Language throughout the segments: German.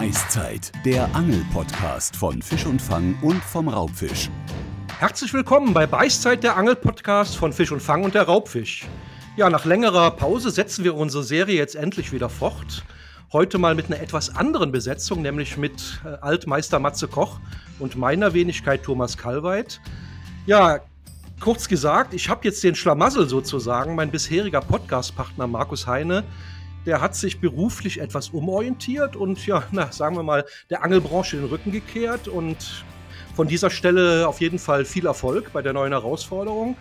Beißzeit, der Angel-Podcast von Fisch und Fang und vom Raubfisch. Herzlich willkommen bei Beißzeit, der Angel-Podcast von Fisch und Fang und der Raubfisch. Ja, nach längerer Pause setzen wir unsere Serie jetzt endlich wieder fort. Heute mal mit einer etwas anderen Besetzung, nämlich mit äh, Altmeister Matze Koch und meiner Wenigkeit Thomas Kalweit. Ja, kurz gesagt, ich habe jetzt den Schlamassel sozusagen. Mein bisheriger Podcast-Partner Markus Heine der hat sich beruflich etwas umorientiert und ja, na, sagen wir mal, der Angelbranche den Rücken gekehrt und von dieser Stelle auf jeden Fall viel Erfolg bei der neuen Herausforderung.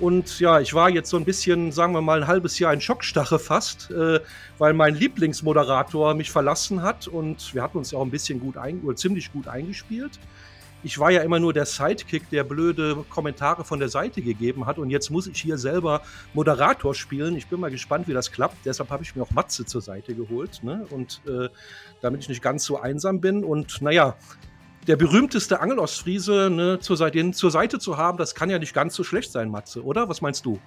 Und ja, ich war jetzt so ein bisschen, sagen wir mal, ein halbes Jahr in Schockstache fast, äh, weil mein Lieblingsmoderator mich verlassen hat und wir hatten uns ja auch ein bisschen gut ein, oder ziemlich gut eingespielt ich war ja immer nur der Sidekick, der blöde Kommentare von der Seite gegeben hat. Und jetzt muss ich hier selber Moderator spielen. Ich bin mal gespannt, wie das klappt. Deshalb habe ich mir auch Matze zur Seite geholt. Ne? Und äh, damit ich nicht ganz so einsam bin. Und naja, der berühmteste Angelostfriese ne, zur, Seite, zur Seite zu haben, das kann ja nicht ganz so schlecht sein, Matze, oder? Was meinst du?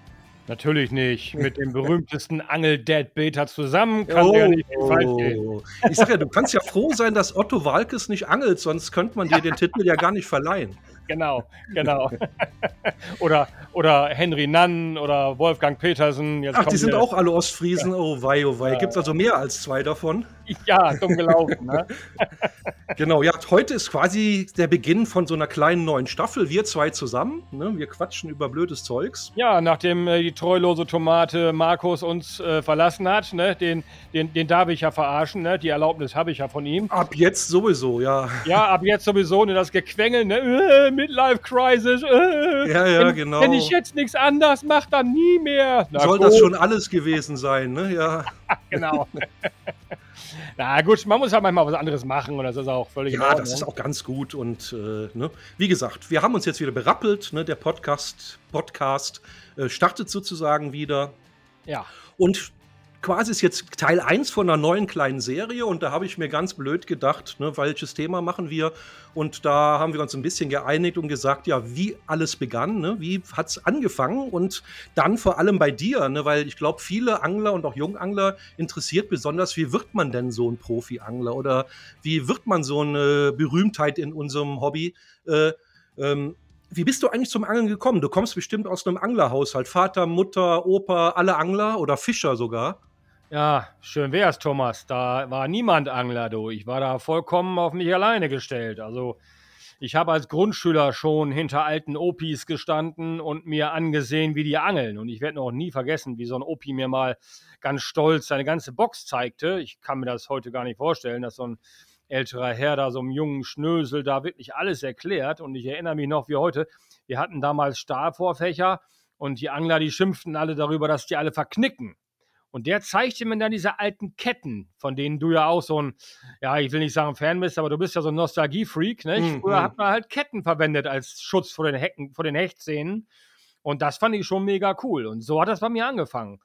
Natürlich nicht. Mit dem berühmtesten Angel-Dad-Beta zusammen kann oh, ja nicht viel falsch gehen. Ich sag ja, du kannst ja froh sein, dass Otto Walkes nicht angelt, sonst könnte man dir den Titel ja gar nicht verleihen. Genau, genau. oder, oder Henry Nann oder Wolfgang Petersen. Jetzt Ach, die sind auch alle Ostfriesen. Ja. Oh wei, oh wei. Gibt es also mehr als zwei davon? Ja, dumm gelaufen. ne? genau, ja, heute ist quasi der Beginn von so einer kleinen neuen Staffel. Wir zwei zusammen. Ne? Wir quatschen über blödes Zeugs. Ja, nachdem äh, die treulose Tomate Markus uns äh, verlassen hat, ne? den, den, den darf ich ja verarschen. Ne? Die Erlaubnis habe ich ja von ihm. Ab jetzt sowieso, ja. Ja, ab jetzt sowieso. Ne? Das Gequengel, ne? Äh, Midlife Crisis. Äh. Ja, ja, wenn, genau. Wenn ich jetzt nichts anders mache, dann nie mehr. Na, Soll gut. das schon alles gewesen sein, ne? Ja. genau. Na gut, man muss halt manchmal was anderes machen und das ist auch völlig Ja, das ist auch ganz gut und äh, ne? wie gesagt, wir haben uns jetzt wieder berappelt, ne? der Podcast, Podcast äh, startet sozusagen wieder. Ja. Und quasi ist jetzt Teil 1 von einer neuen kleinen Serie und da habe ich mir ganz blöd gedacht, ne, welches Thema machen wir? Und da haben wir uns ein bisschen geeinigt und gesagt, ja, wie alles begann, ne? wie hat es angefangen und dann vor allem bei dir, ne? weil ich glaube, viele Angler und auch Jungangler interessiert besonders, wie wird man denn so ein Profi-Angler oder wie wird man so eine Berühmtheit in unserem Hobby? Äh, ähm, wie bist du eigentlich zum Angeln gekommen? Du kommst bestimmt aus einem Anglerhaushalt. Vater, Mutter, Opa, alle Angler oder Fischer sogar. Ja, schön wär's, Thomas. Da war niemand Angler, du. Ich war da vollkommen auf mich alleine gestellt. Also, ich habe als Grundschüler schon hinter alten Opis gestanden und mir angesehen, wie die angeln. Und ich werde noch nie vergessen, wie so ein Opi mir mal ganz stolz seine ganze Box zeigte. Ich kann mir das heute gar nicht vorstellen, dass so ein älterer Herr da so einem jungen Schnösel da wirklich alles erklärt. Und ich erinnere mich noch wie heute, wir hatten damals Stahlvorfächer und die Angler, die schimpften alle darüber, dass die alle verknicken. Und der zeigte mir dann diese alten Ketten, von denen du ja auch so ein, ja, ich will nicht sagen Fan bist, aber du bist ja so ein Nostalgie-Freak, ne? Mhm. Früher hat man halt Ketten verwendet als Schutz vor den Hecken, vor den Hechtszenen. Und das fand ich schon mega cool. Und so hat das bei mir angefangen.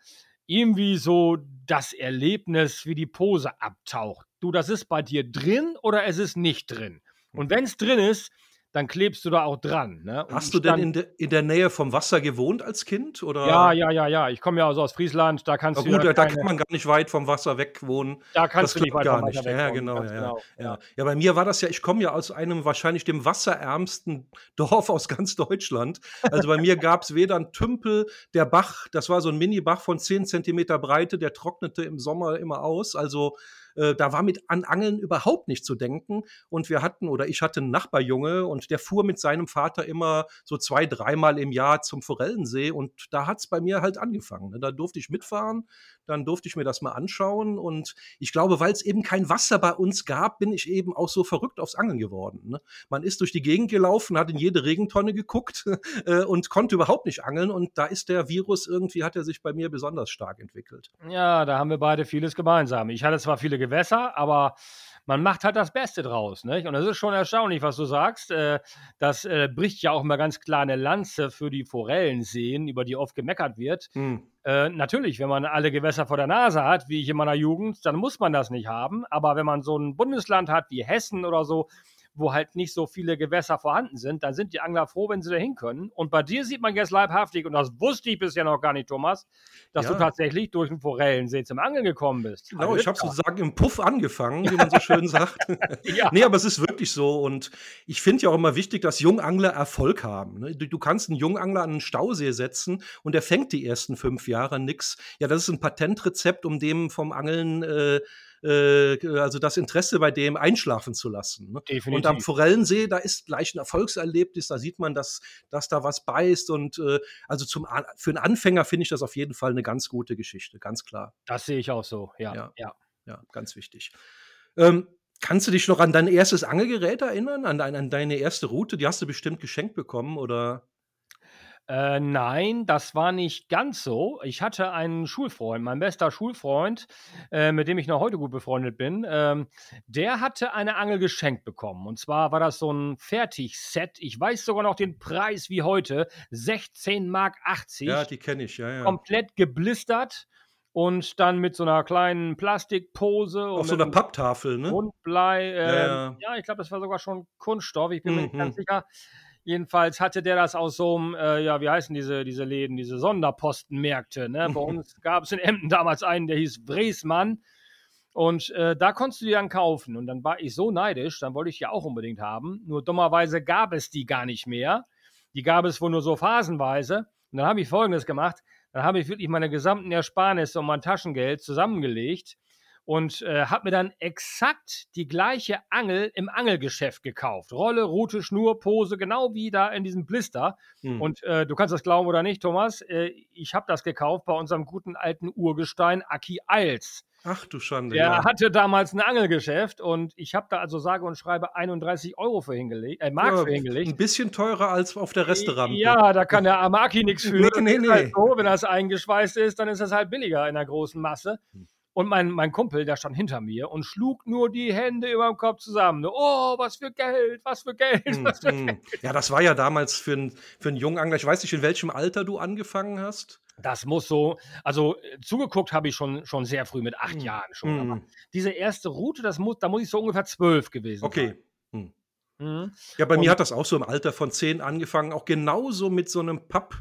Irgendwie so das Erlebnis, wie die Pose abtaucht. Du, das ist bei dir drin oder es ist nicht drin. Und wenn es drin ist, dann klebst du da auch dran. Ne? Hast du denn in, de, in, der Nähe vom Wasser gewohnt als Kind? Oder? Ja, ja, ja, ja. Ich komme ja also aus Friesland, da kannst Na du. Gut, ja da keine, kann man gar nicht weit vom Wasser weg wohnen. Da kannst das du nicht weit gar nicht. weg ja, genau, ja, genau. Ja. ja, bei mir war das ja, ich komme ja aus einem wahrscheinlich dem wasserärmsten Dorf aus ganz Deutschland. Also bei mir gab es weder einen Tümpel, der Bach, das war so ein Mini-Bach von 10 Zentimeter Breite, der trocknete im Sommer immer aus. Also äh, da war mit an Angeln überhaupt nicht zu denken. Und wir hatten, oder ich hatte einen Nachbarjunge und der fuhr mit seinem Vater immer so zwei, dreimal im Jahr zum Forellensee. Und da hat es bei mir halt angefangen. Ne? Da durfte ich mitfahren, dann durfte ich mir das mal anschauen. Und ich glaube, weil es eben kein Wasser bei uns gab, bin ich eben auch so verrückt aufs Angeln geworden. Ne? Man ist durch die Gegend gelaufen, hat in jede Regentonne geguckt äh, und konnte überhaupt nicht angeln. Und da ist der Virus irgendwie, hat er sich bei mir besonders stark entwickelt. Ja, da haben wir beide vieles gemeinsam. Ich hatte zwar viele Gewässer, aber man macht halt das Beste draus. Nicht? Und es ist schon erstaunlich, was du sagst. Äh, das äh, bricht ja auch immer ganz klar eine Lanze für die Forellenseen, über die oft gemeckert wird. Hm. Äh, natürlich, wenn man alle Gewässer vor der Nase hat, wie ich in meiner Jugend, dann muss man das nicht haben. Aber wenn man so ein Bundesland hat wie Hessen oder so, wo halt nicht so viele Gewässer vorhanden sind, dann sind die Angler froh, wenn sie da hin können. Und bei dir sieht man jetzt leibhaftig, und das wusste ich bisher noch gar nicht, Thomas, dass Ja. du tatsächlich durch den Forellensee zum Angeln gekommen bist. Genau, ich habe sozusagen im Puff angefangen, wie man so schön sagt. Ja. Nee, aber es ist wirklich so. Und ich finde ja auch immer wichtig, dass Jungangler Erfolg haben. ne? Du, du kannst einen Jungangler an einen Stausee setzen und der fängt die ersten fünf Jahre nix. Ja, das ist ein Patentrezept, um dem vom Angeln, äh, äh, also das Interesse bei dem einschlafen zu lassen. Ne? Definitiv. Und am Forellensee, da ist gleich ein Erfolgserlebnis, da sieht man, dass, dass da was beißt. Und äh, also zum, für einen Anfänger finde ich das auf jeden Fall eine ganz gute Geschichte, ganz klar. Das sehe ich auch so, ja. Ja. ja. Ja, ganz wichtig. Ähm, kannst du dich noch an dein erstes Angelgerät erinnern? An, dein, an deine erste Route? Die hast du bestimmt geschenkt bekommen, oder? Äh, nein, das war nicht ganz so. Ich hatte einen Schulfreund, mein bester Schulfreund, äh, mit dem ich noch heute gut befreundet bin. Ähm, der hatte eine Angel geschenkt bekommen. Und zwar war das so ein Fertigset. Ich weiß sogar noch den Preis wie heute: 16 Mark 80. Ja, die kenne ich, ja, ja. komplett geblistert und dann mit so einer kleinen Plastikpose und Auf so einer Papptafel, ne? Grundblei. Ja, ähm, ja. ja, ich glaube, das war sogar schon Kunststoff. Ich bin mir nicht Mhm. ganz sicher. Jedenfalls hatte der das aus so einem, äh, ja, wie heißen diese, diese Läden, diese Sonderpostenmärkte. Ne? Bei uns gab es in Emden damals einen, der hieß Bresmann. Und äh, da konntest du die dann kaufen. Und dann war ich so neidisch, dann wollte ich die auch unbedingt haben. Nur dummerweise gab es die gar nicht mehr. Die gab es wohl nur so phasenweise. Und dann habe ich folgendes gemacht. Dann habe ich wirklich meine gesamten Ersparnisse und mein Taschengeld zusammengelegt und äh, habe mir dann exakt die gleiche Angel im Angelgeschäft gekauft. Rolle, Rute, Schnur, Pose, genau wie da in diesem Blister. Hm. Und äh, du kannst das glauben oder nicht, Thomas, äh, ich habe das gekauft bei unserem guten alten Urgestein Aki Eils. Ach du Schande. Der ja. hatte damals ein Angelgeschäft und ich habe da also sage und schreibe 31 Euro für hingelegt, äh, Mark Ja, für hingelegt. Ein bisschen teurer als auf der Resterampe. Ja, da kann der arme Aki nichts für. Nee, nee, halt nee. so, wenn das eingeschweißt ist, dann ist das halt billiger in der großen Masse. Und mein, mein Kumpel, der stand hinter mir und schlug nur die Hände über dem Kopf zusammen. Oh, was für Geld, was für Geld. Hm, Was für hm. Ja, das war ja damals für einen für einen Jungangler. Ich weiß nicht, in welchem Alter du angefangen hast. Das muss so, also äh, zugeguckt habe ich schon, schon sehr früh mit acht Hm. Jahren schon. Aber diese erste Route, das muss, da muss ich so ungefähr zwölf gewesen Okay. Sein. Mhm. Ja, bei Und- mir hat das auch so im Alter von 10 angefangen, auch genauso mit so einem Papp.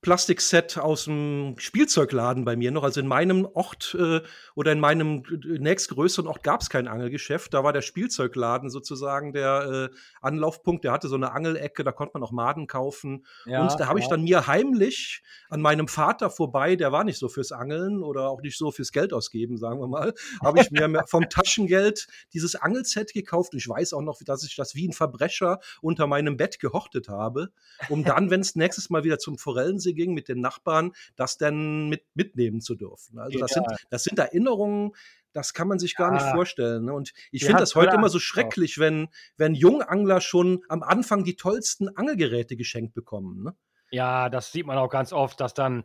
Plastikset aus dem Spielzeugladen bei mir noch. Also in meinem Ort äh, oder in meinem äh, nächstgrößeren Ort gab es kein Angelgeschäft. Da war der Spielzeugladen sozusagen der äh, Anlaufpunkt. Der hatte so eine Angelecke, da konnte man auch Maden kaufen. Ja, und da habe ich ja. dann mir heimlich an meinem Vater vorbei, der war nicht so fürs Angeln oder auch nicht so fürs Geld ausgeben, sagen wir mal, habe ich mir vom Taschengeld dieses Angelset gekauft. Und ich weiß auch noch, dass ich das wie ein Verbrecher unter meinem Bett gehortet habe, um dann, wenn es nächstes Mal wieder zum Forellensee ging mit den Nachbarn, das dann mit, mitnehmen zu dürfen. Also das sind, das sind Erinnerungen, das kann man sich gar nicht Ja. vorstellen. Ne? Und ich finde das heute immer so schrecklich, wenn, wenn Jungangler schon am Anfang die tollsten Angelgeräte geschenkt bekommen. Ne? Ja, das sieht man auch ganz oft, dass dann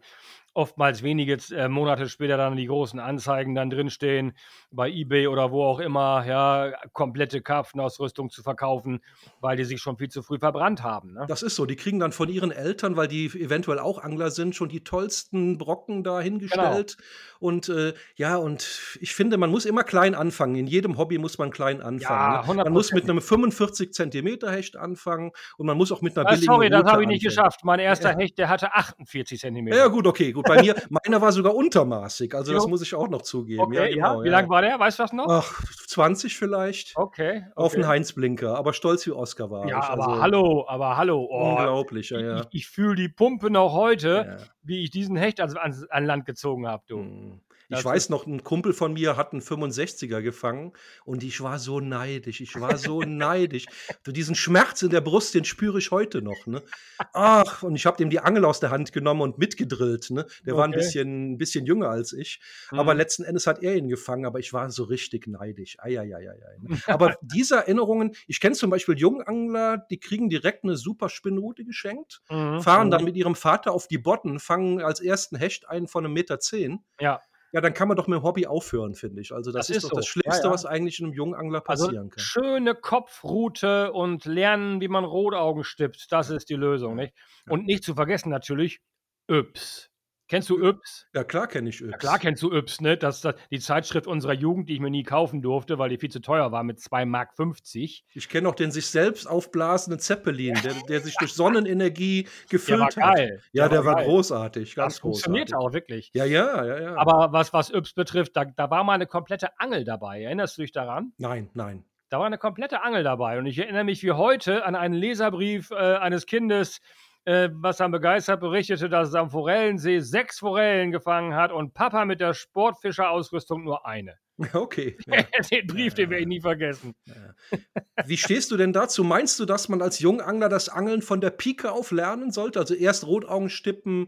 oftmals wenige äh, Monate später dann die großen Anzeigen dann drinstehen, bei eBay oder wo auch immer, ja, komplette Karpfenausrüstung zu verkaufen, weil die sich schon viel zu früh verbrannt haben. Ne? Das ist so. Die kriegen dann von ihren Eltern, weil die eventuell auch Angler sind, schon die tollsten Brocken da hingestellt. Genau. Und äh, ja, und ich finde, man muss immer klein anfangen. In jedem Hobby muss man klein anfangen. Ja, ne? Man muss mit 100%. einem 45 Zentimeter Hecht anfangen und man muss auch mit einer Ah, billigen sorry, das Rute habe ich nicht anfangen. geschafft. Mein erster Hecht, der hatte 48 Zentimeter. Ja, gut, okay, gut. Bei mir, meiner war sogar untermaßig. Also, das Jo. muss ich auch noch zugeben. okay, ja, ja, genau. Wie lang war der? Weißt du das noch? Ach, 20 vielleicht. Okay. Auf okay. einen Heinz-Blinker. Aber stolz wie Oscar war Ja, ich. aber also, hallo, aber hallo. Oh, Unglaublich, ja, ja. Ich, ich fühle die Pumpe noch heute, ja. wie ich diesen Hecht ans, ans, an Land gezogen habe, du. Hm. Ich Das weiß noch, ein Kumpel von mir hat einen 65er gefangen und ich war so neidisch. Ich war so neidisch. So diesen Schmerz in der Brust, den spüre ich heute noch. Ne? Ach, und ich habe dem die Angel aus der Hand genommen und mitgedrillt. Ne? Der war ein Okay. bisschen, ein bisschen jünger als ich. Aber Mhm. letzten Endes hat er ihn gefangen, aber ich war so richtig neidisch. Eieieiei. Ne? Aber diese Erinnerungen, ich kenne zum Beispiel Jungangler, die kriegen direkt eine super Spinnrute geschenkt, Mhm, fahren dann mhm. mit ihrem Vater auf die Botten, fangen als ersten Hecht einen von einem Meter zehn. Ja. Ja, dann kann man doch mit dem Hobby aufhören, finde ich. Also das, Das ist, doch das so. Schlimmste, Ja, ja. was eigentlich einem Jungangler Also passieren kann. schöne Kopfrute und lernen, wie man Rotaugen stippt. Das ist die Lösung, nicht? Und nicht zu vergessen natürlich Yps. Kennst du Yps? Ja, klar kenne ich Yps. Ja, klar kennst du Yps, ne? Das ist die Zeitschrift unserer Jugend, die ich mir nie kaufen durfte, weil die viel zu teuer war mit 2,50 Mark. Ich kenne auch den sich selbst aufblasenden Zeppelin, der, der sich durch Sonnenenergie gefüllt der war hat. geil. Ja, der, war, geil. großartig, ganz Das funktionierte großartig. auch wirklich. Ja, ja, ja, ja. Aber was, was Yps betrifft, da, da war mal eine komplette Angel dabei. Erinnerst du dich daran? nein, nein. Da war eine komplette Angel dabei. Und ich erinnere mich wie heute an einen Leserbrief äh, eines Kindes, äh, was dann begeistert berichtete, dass es am Forellensee sechs Forellen gefangen hat und Papa mit der Sportfischerausrüstung nur eine. Okay. Ja. Den Brief, den werde ich nie vergessen. Wie stehst du denn dazu? Meinst du, dass man als Jungangler das Angeln von der Pike auf lernen sollte? Also erst Rotaugen stippen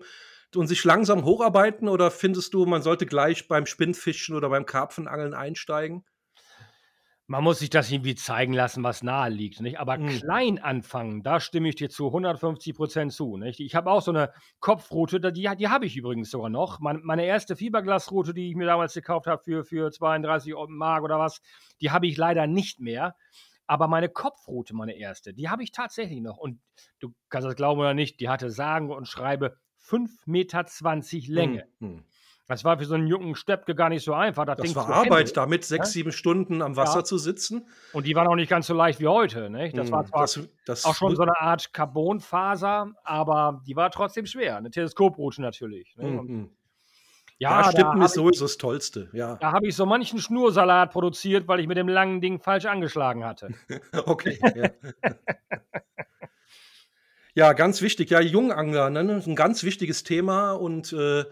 und sich langsam hocharbeiten? Oder findest du, man sollte gleich beim Spinnfischen oder beim Karpfenangeln einsteigen? Man muss sich das irgendwie zeigen lassen, was nahe liegt, nicht? Aber Mhm. klein anfangen, da stimme ich dir zu 150 Prozent zu, nicht? Ich habe auch so eine Kopfrute, da- die, die habe ich übrigens sogar noch. Meine, meine erste Fiberglasrute, die ich mir damals gekauft habe für, für 32 Mark oder was, die habe ich leider nicht mehr. Aber meine Kopfrute, meine erste, die habe ich tatsächlich noch. Und du kannst das glauben oder nicht, die hatte sagen und schreibe 5,20 Meter Länge. Hm. Das war für so einen jungen Steppke gar nicht so einfach. Das, Das Ding war Arbeit, handeln. damit sechs, Ja. sieben Stunden am Wasser Ja. zu sitzen. Und die waren auch nicht ganz so leicht wie heute. Nicht? Das war Hm, zwar das, das auch schon so eine Art Carbonfaser, aber die war trotzdem schwer. Eine Teleskoproute natürlich. Ne? Hm. ja, Ja, da Stippen habe ist sowieso das Tollste. Ja, da hab ich so manchen Schnursalat produziert, weil ich mit dem langen Ding falsch angeschlagen hatte. okay. Ja. ja, ganz wichtig. Ja, Jungangler, ne? ist ein ganz wichtiges Thema. Und äh,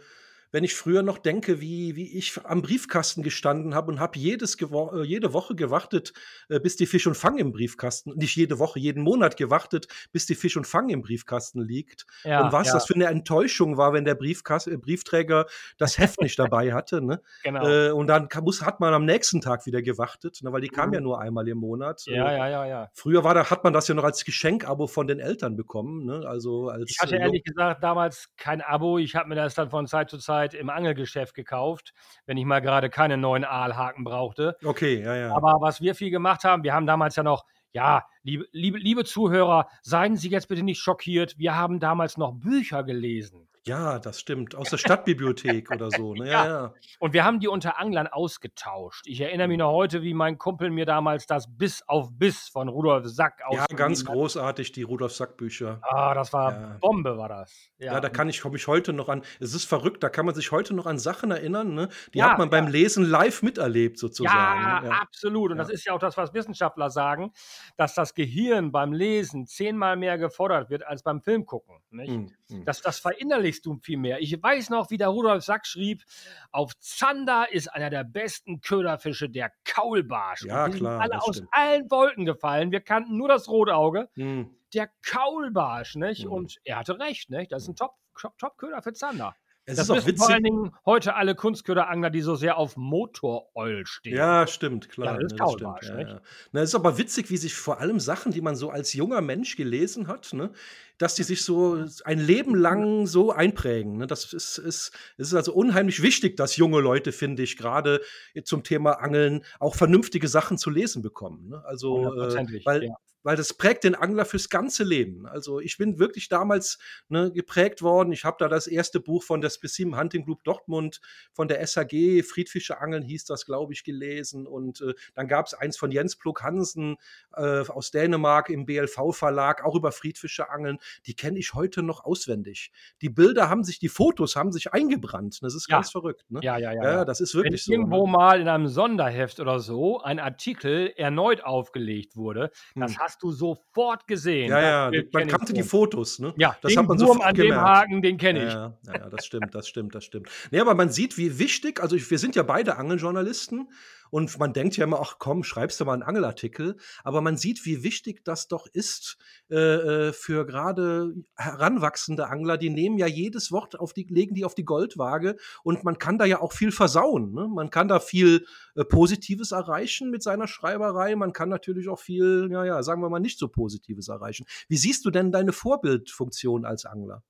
wenn ich früher noch denke, wie, wie ich am Briefkasten gestanden habe und habe jedes äh, jede Woche gewartet, äh, bis die Fisch und Fang im Briefkasten, nicht jede Woche, jeden Monat gewartet, bis die Fisch und Fang im Briefkasten liegt. Ja, und was ja, das für eine Enttäuschung war, wenn der Briefkas äh, Briefträger das Heft nicht dabei hatte. Ne? genau. Äh, und dann muss, hat man am nächsten Tag wieder gewartet, ne, weil die kam Mhm. ja nur einmal im Monat. ja, Äh, ja, ja, ja. Früher war da, hat man das ja noch als Geschenkabo von den Eltern bekommen. Ne? Also als, Ich hatte ehrlich gesagt damals kein Abo. Ich habe mir das dann von Zeit zu Zeit im Angelgeschäft gekauft, wenn ich mal gerade keine neuen Aalhaken brauchte. Okay, ja, ja. Aber was wir viel gemacht haben, wir haben damals ja noch, ja, liebe, liebe, liebe Zuhörer, seien Sie jetzt bitte nicht schockiert, wir haben damals noch Bücher gelesen. Ja, das stimmt. Aus der Stadtbibliothek oder so. Ne? Ja, ja. Und wir haben die unter Anglern ausgetauscht. Ich erinnere mich noch heute, wie mein Kumpel mir damals das Biss auf Biss von Rudolf Sack Ja, ausgeliehen ganz hat. großartig, die Rudolf Sack-Bücher. Ah, das war Ja. Bombe, war das. Ja, da kann ich, komme ich heute noch an. Es ist verrückt, da kann man sich heute noch an Sachen erinnern, ne? Die Ja, hat man beim Lesen live miterlebt, sozusagen. Ja, ne? absolut. Und Ja. das ist ja auch das, was Wissenschaftler sagen, dass das Gehirn beim Lesen zehnmal mehr gefordert wird als beim Filmgucken. Nicht? Hm, hm. Das, das verinnerlichst du viel mehr. Ich weiß noch, wie der Rudolf Sack schrieb, auf Zander ist einer der besten Köderfische der Kaulbarsch. Ja, die sind klar, alle das aus stimmt. allen Wolken gefallen. Wir kannten nur das Rotauge. Hm. Der Kaulbarsch, nicht? Mhm. Und er hatte recht, nicht? Das ist ein Top- Top- Top-Köder für Zander. Es das ist auch wissen vor witzig. allen Dingen heute alle Kunstköderangler, die so sehr auf Motoroil stehen. Ja, stimmt, klar. Ja, das ist ne, Kaulbarsch, Ja, ja. Na, es ist aber witzig, wie sich vor allem Sachen, die man so als junger Mensch gelesen hat, ne, dass die sich so ein Leben lang so einprägen. Ne? Das ist, ist, es ist also unheimlich wichtig, dass junge Leute, finde ich, gerade zum Thema Angeln auch vernünftige Sachen zu lesen bekommen. Ne? Also, äh, weil, ja. Weil das prägt den Angler fürs ganze Leben. Also ich bin wirklich damals ne, geprägt worden. Ich habe da das erste Buch von der Specimen Hunting Group Dortmund, von der SAG, Friedfische Angeln hieß das, glaube ich, gelesen. Und äh, dann gab es eins von Jens Plug Hansen äh, aus Dänemark im BLV-Verlag, auch über Friedfische Angeln. Die kenne ich heute noch auswendig. Die Bilder haben sich, die Fotos haben sich eingebrannt. Das ist Ja. ganz verrückt. Ne? Ja, ja, ja. Ja, das ist Wenn wirklich so. irgendwo Ne? mal in einem Sonderheft oder so ein Artikel erneut aufgelegt wurde, das Hm. hast du sofort gesehen. Ja, ja, man kannte die. Fotos. Ne? Ja, das den hat man Wurm sofort an dem gemerkt. Haken, den kenne ich. Ja, ja, ja, das stimmt, das stimmt, das stimmt. Nee, aber man sieht, wie wichtig, also wir sind ja beide Angeljournalisten und man denkt ja immer, ach komm, schreibst du mal einen Angelartikel, aber man sieht, wie wichtig das doch ist äh, äh, für gerade heranwachsende Angler, die nehmen ja jedes Wort auf die, legen die auf die Goldwaage und man kann da ja auch viel versauen. Ne? Man kann da viel äh, Positives erreichen mit seiner Schreiberei, man kann natürlich auch viel, ja, ja, sagen wir mal, nicht so Positives erreichen. Wie siehst du denn deine Vorbildfunktion als Angler?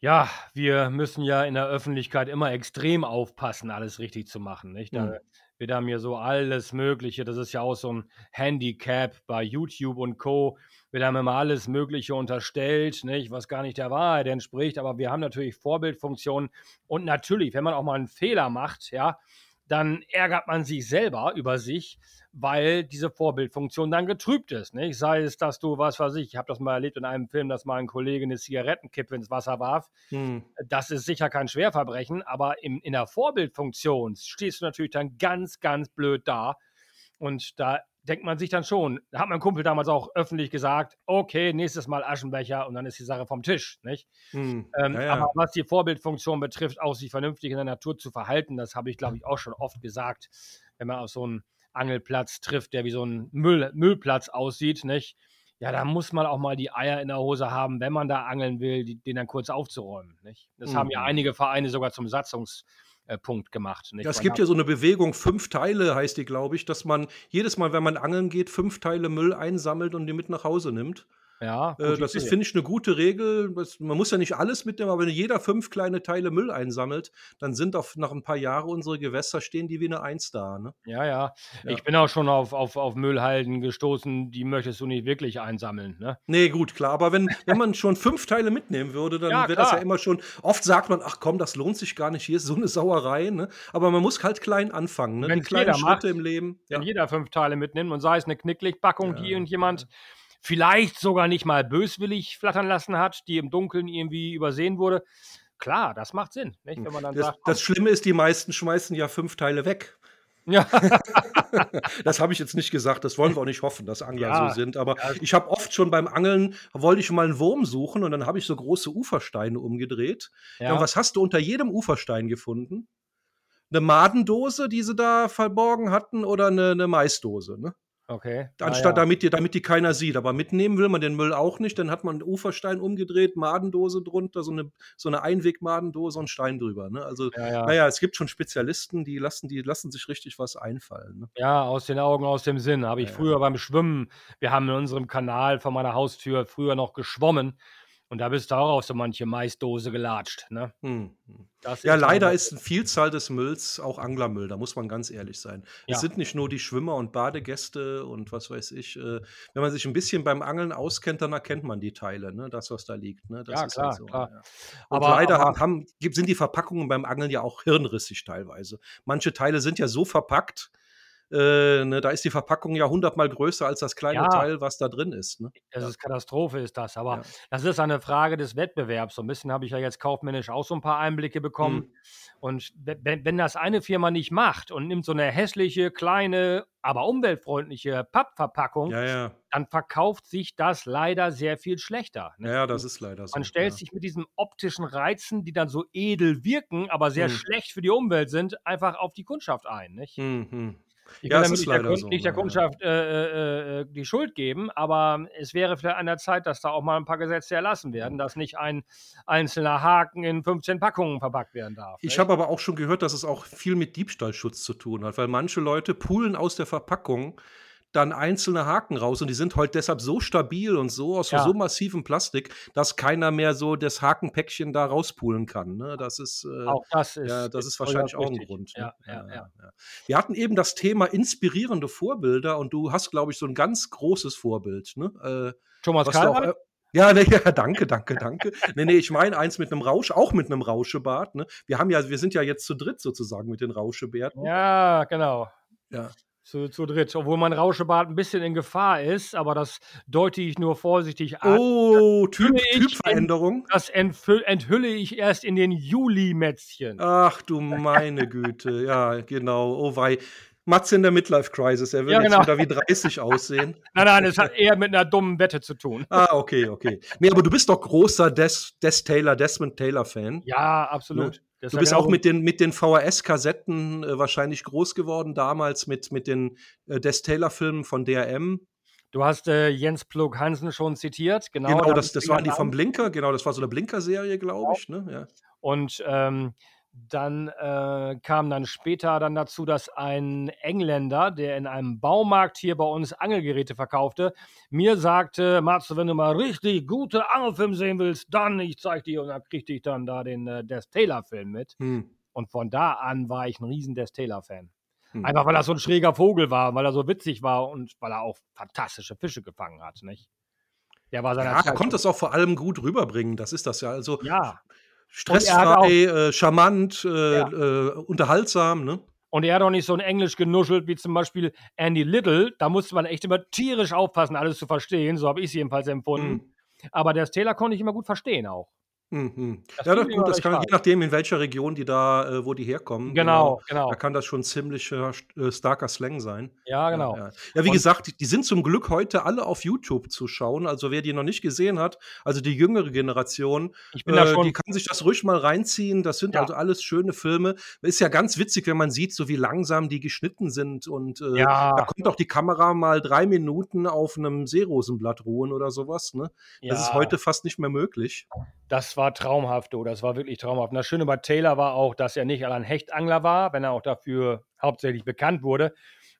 Ja, wir müssen ja in der Öffentlichkeit immer extrem aufpassen, alles richtig zu machen. Nicht? Da, Mhm. Wird er mir so alles Mögliche, das ist ja auch so ein Handicap bei YouTube und Co., wird einem immer alles Mögliche unterstellt, nicht, was gar nicht der Wahrheit entspricht. Aber wir haben natürlich Vorbildfunktionen und natürlich, wenn man auch mal einen Fehler macht, ja, dann ärgert man sich selber über sich, weil diese Vorbildfunktion dann getrübt ist. Nicht? Sei es, dass du, was weiß ich, ich habe das mal erlebt in einem Film, dass mal ein Kollege eine Zigarettenkippe ins Wasser warf. Hm. Das ist sicher kein Schwerverbrechen, aber im, in der Vorbildfunktion stehst du natürlich dann ganz, ganz blöd da. Und da denkt man sich dann schon, da hat mein Kumpel damals auch öffentlich gesagt, okay, nächstes Mal Aschenbecher und dann ist die Sache vom Tisch, nicht? Hm, ähm, ja, ja. Aber was die Vorbildfunktion betrifft, auch sich vernünftig in der Natur zu verhalten, das habe ich, glaube ich, auch schon oft gesagt, wenn man auf so einen Angelplatz trifft, der wie so ein Müll, Müllplatz aussieht, nicht? Ja, da muss man auch mal die Eier in der Hose haben, wenn man da angeln will, die, den dann kurz aufzuräumen, nicht? Das mhm. haben ja hm. einige Vereine sogar zum Satzungs- äh, Punkt gemacht. Nicht? Es gibt ja so eine Bewegung, fünf Teile heißt die, glaube ich, dass man jedes Mal, wenn man angeln geht, fünf Teile Müll einsammelt und die mit nach Hause nimmt. Ja, äh, das ist, finde ich, eine gute Regel. Das, man muss ja nicht alles mitnehmen, aber wenn jeder fünf kleine Teile Müll einsammelt, dann sind auf, nach ein paar Jahren unsere Gewässer stehen die wie eine Eins da. Ne? Ja, ja, ja, Ich bin auch schon auf, auf, auf Müllhalden gestoßen, die möchtest du nicht wirklich einsammeln. Ne? Nee, gut, klar. Aber wenn, wenn man schon fünf Teile mitnehmen würde, dann ja, wäre das ja immer schon. Oft sagt man, ach komm, das lohnt sich gar nicht, hier ist so eine Sauerei. Ne? Aber man muss halt klein anfangen. Ne? Wenn die kleinen Schritte macht, im Leben. Wenn ja. jeder fünf Teile mitnimmt und sei es eine Knicklichtpackung, die irgendjemand vielleicht sogar nicht mal böswillig flattern lassen hat, die im Dunkeln irgendwie übersehen wurde. Klar, das macht Sinn. Nicht? Wenn man dann das, sagt, das Schlimme ist, die meisten schmeißen ja fünf Teile weg. Ja. das habe ich jetzt nicht gesagt, das wollen wir auch nicht hoffen, dass Angler ja, so sind. Aber ja. ich habe oft schon beim Angeln, wollte ich mal einen Wurm suchen und dann habe ich so große Ufersteine umgedreht. Ja. und was hast du unter jedem Uferstein gefunden? Eine Madendose, die sie da verborgen hatten, oder eine, eine Maisdose, ne? Okay. Anstatt ah, ja. damit, die, damit die keiner sieht. Aber mitnehmen will man den Müll auch nicht. Dann hat man einen Uferstein umgedreht, Madendose drunter, so eine, so eine Einwegmadendose und Stein drüber. Ne? Also, ja, ja. naja, es gibt schon Spezialisten, die lassen, die lassen sich richtig was einfallen. Ne? Ja, aus den Augen, aus dem Sinn. Habe ich früher beim Schwimmen, wir haben in unserem Kanal vor meiner Haustür früher noch geschwommen. Und da bist du auch auf so manche Maisdose gelatscht. Ne? Hm. hm. ja, leider ist eine Vielzahl des Mülls auch Anglermüll, da muss man ganz ehrlich sein. Ja. Es sind nicht nur die Schwimmer und Badegäste und was weiß ich. Äh, wenn man sich ein bisschen beim Angeln auskennt, dann erkennt man die Teile, ne? das, was da liegt. Ne? Das ja, klar, halt so, klar. Ja. Aber leider aber, haben, sind die Verpackungen beim Angeln ja auch hirnrissig teilweise. Manche Teile sind ja so verpackt, äh, ne, da ist die Verpackung ja hundertmal größer als das kleine ja. Teil, was da drin ist. Ne? Das ist Katastrophe, ist das. Aber ja. das ist eine Frage des Wettbewerbs. So ein bisschen habe ich ja jetzt kaufmännisch auch so ein paar Einblicke bekommen. Mhm. Und wenn, wenn das eine Firma nicht macht und nimmt so eine hässliche, kleine, aber umweltfreundliche Pappverpackung, ja, ja. dann verkauft sich das leider sehr viel schlechter. Ne? Ja, das ist leider so. Man stellt ja. sich mit diesen optischen Reizen, die dann so edel wirken, aber sehr mhm. schlecht für die Umwelt sind, einfach auf die Kundschaft ein. Nicht? Mhm. Ich ja, will damit nicht der, so, nicht der, Kundschaft ja. äh, äh, äh, die Schuld geben, aber es wäre vielleicht an der Zeit, dass da auch mal ein paar Gesetze erlassen werden, dass nicht ein einzelner Haken in 15 Packungen verpackt werden darf. Ich habe aber auch schon gehört, dass es auch viel mit Diebstahlschutz zu tun hat, weil manche Leute poolen aus der Verpackung dann einzelne Haken raus und die sind heute deshalb so stabil und so aus ja. so massivem Plastik, dass keiner mehr so das Hakenpäckchen da rauspulen kann. Ne? Das ist, äh, auch das ist, ja, das ist, ist wahrscheinlich auch ein Grund. Ne? Ja, ja, Wir hatten eben das Thema inspirierende Vorbilder und du hast, glaube ich, so ein ganz großes Vorbild. Ne? Äh, Thomas? Äh, ja, nee, ja, danke, danke, danke. nee, nee, ich meine eins mit einem Rausch, auch mit einem Rauschebart. Ne? Wir haben ja, wir sind ja jetzt zu dritt sozusagen mit den Rauschebärten. Ja, genau. Ja zu, zu dritt, obwohl mein Rauschebart ein bisschen in Gefahr ist, aber das deute ich nur vorsichtig an. Oh, typ, Typveränderung. In, das enthülle ich erst in den Juli-Mätzchen. Ach du meine Güte, ja, genau. Oh wei. Matze in der Midlife-Crisis, er will ja, genau. jetzt wieder wie 30 aussehen. Nein, nein, es hat eher mit einer dummen Wette zu tun. Ah, okay, okay. Nee, aber du bist doch großer Des, Des Taylor, Desmond Taylor-Fan. Ja, absolut. Ne? Du bist auch mit den, mit den VHS-Kassetten äh, wahrscheinlich groß geworden, damals mit, mit den äh, Des Taylor-Filmen von DRM. Du hast äh, Jens Plug Hansen schon zitiert, genau. Genau, das, das waren die vom Blinker, genau, das war so eine Blinker-Serie, glaube genau. ich. Ne? Ja. Und ähm, dann äh, kam dann später dann dazu, dass ein Engländer, der in einem Baumarkt hier bei uns Angelgeräte verkaufte, mir sagte, Matze, wenn du mal richtig gute Angelfilme sehen willst, dann ich zeig dir und dann kriegte ich dann da den äh, Des Taylor Film mit. Hm. Und von da an war ich ein riesen Des Taylor Fan. Hm. Einfach weil er so ein schräger Vogel war, weil er so witzig war und weil er auch fantastische Fische gefangen hat, nicht? Der war seiner ja. Er konnte es auch vor allem gut rüberbringen, das ist das ja. Also ja. Stressfrei, äh, charmant, äh, ja. äh, unterhaltsam, ne? Und er hat auch nicht so ein Englisch genuschelt wie zum Beispiel Andy Little. Da musste man echt immer tierisch aufpassen, alles zu verstehen. So habe ich es jedenfalls empfunden. Mhm. Aber der Taylor konnte ich immer gut verstehen auch. Mhm. Das Ja, das gut, das kann je nachdem, in welcher Region die da äh, wo die herkommen, genau, genau, da kann das schon ziemlich äh, starker Slang sein. Ja, genau. Ja, ja. Ja, wie Und gesagt, die sind zum Glück heute alle auf YouTube zu schauen. Also, wer die noch nicht gesehen hat, also die jüngere Generation, äh, die kann sich das ruhig mal reinziehen. Das sind Ja. also alles schöne Filme. Ist ja ganz witzig, wenn man sieht, so wie langsam die geschnitten sind und, äh, da konnte auch die Kamera mal drei Minuten auf einem Seerosenblatt ruhen oder sowas. ne? Das ist heute fast nicht mehr möglich. Das war traumhaft, du. Das war wirklich traumhaft. Und das Schöne bei Taylor war auch, dass er nicht allein Hechtangler war, wenn er auch dafür hauptsächlich bekannt wurde.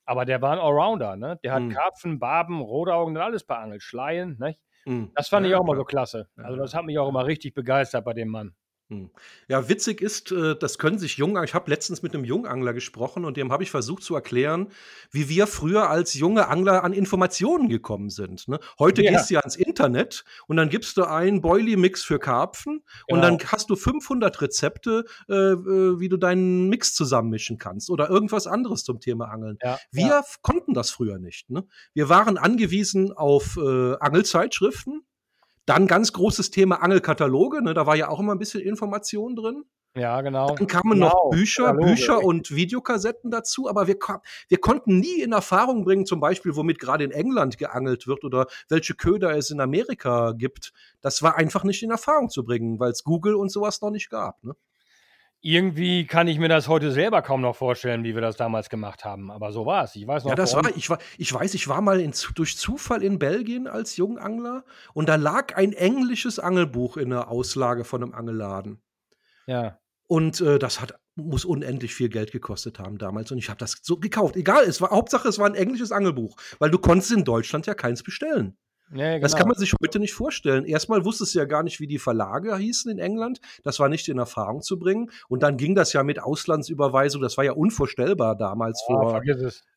Aber der war ein Allrounder, ne? Der hat mhm. Karpfen, Barben, Rotaugen und alles beangelt, Schleien, ne? Mhm. Das fand ja, ich auch immer so klasse. Also das hat mich auch immer richtig begeistert bei dem Mann. Hm. Ja, witzig ist, äh, das können sich Jungangler ich habe letztens mit einem Jungangler gesprochen und dem habe ich versucht zu erklären, wie wir früher als junge Angler an Informationen gekommen sind, ne? Heute Ja. gehst du ja ans Internet und dann gibst du ein Boilie-Mix für Karpfen und dann genau. hast du 500 Rezepte, äh, äh, wie du deinen Mix zusammenmischen kannst oder irgendwas anderes zum Thema Angeln. Ja, Wir ja. konnten das früher nicht, ne? Wir waren angewiesen auf, äh, Angelzeitschriften dann ganz großes Thema Angelkataloge, ne, da war ja auch immer ein bisschen Information drin. Ja, genau. Dann kamen genau. noch Bücher, Kataloge. Bücher und Videokassetten dazu, aber wir, wir konnten nie in Erfahrung bringen, zum Beispiel, womit gerade in England geangelt wird oder welche Köder es in Amerika gibt. Das war einfach nicht in Erfahrung zu bringen, weil es Google und sowas noch nicht gab. Ne? Irgendwie kann ich mir das heute selber kaum noch vorstellen, wie wir das damals gemacht haben. Aber so war es. Ich weiß noch. Ja, das war, ich, war, ich weiß, ich war mal in, durch Zufall in Belgien als Jungangler und da lag ein englisches Angelbuch in der Auslage von einem Angelladen. Ja. Und äh, das hat muss unendlich viel Geld gekostet haben damals und ich habe das so gekauft. Egal, es war Hauptsache es war ein englisches Angelbuch, weil du konntest in Deutschland ja keins bestellen. Ja, genau. Das kann genau. man sich heute nicht vorstellen. Erstmal wusste es ja gar nicht, wie die Verlage hießen in England. Das war nicht in Erfahrung zu bringen. Und dann ging das ja mit Auslandsüberweisung. Das war ja unvorstellbar damals oh, vor,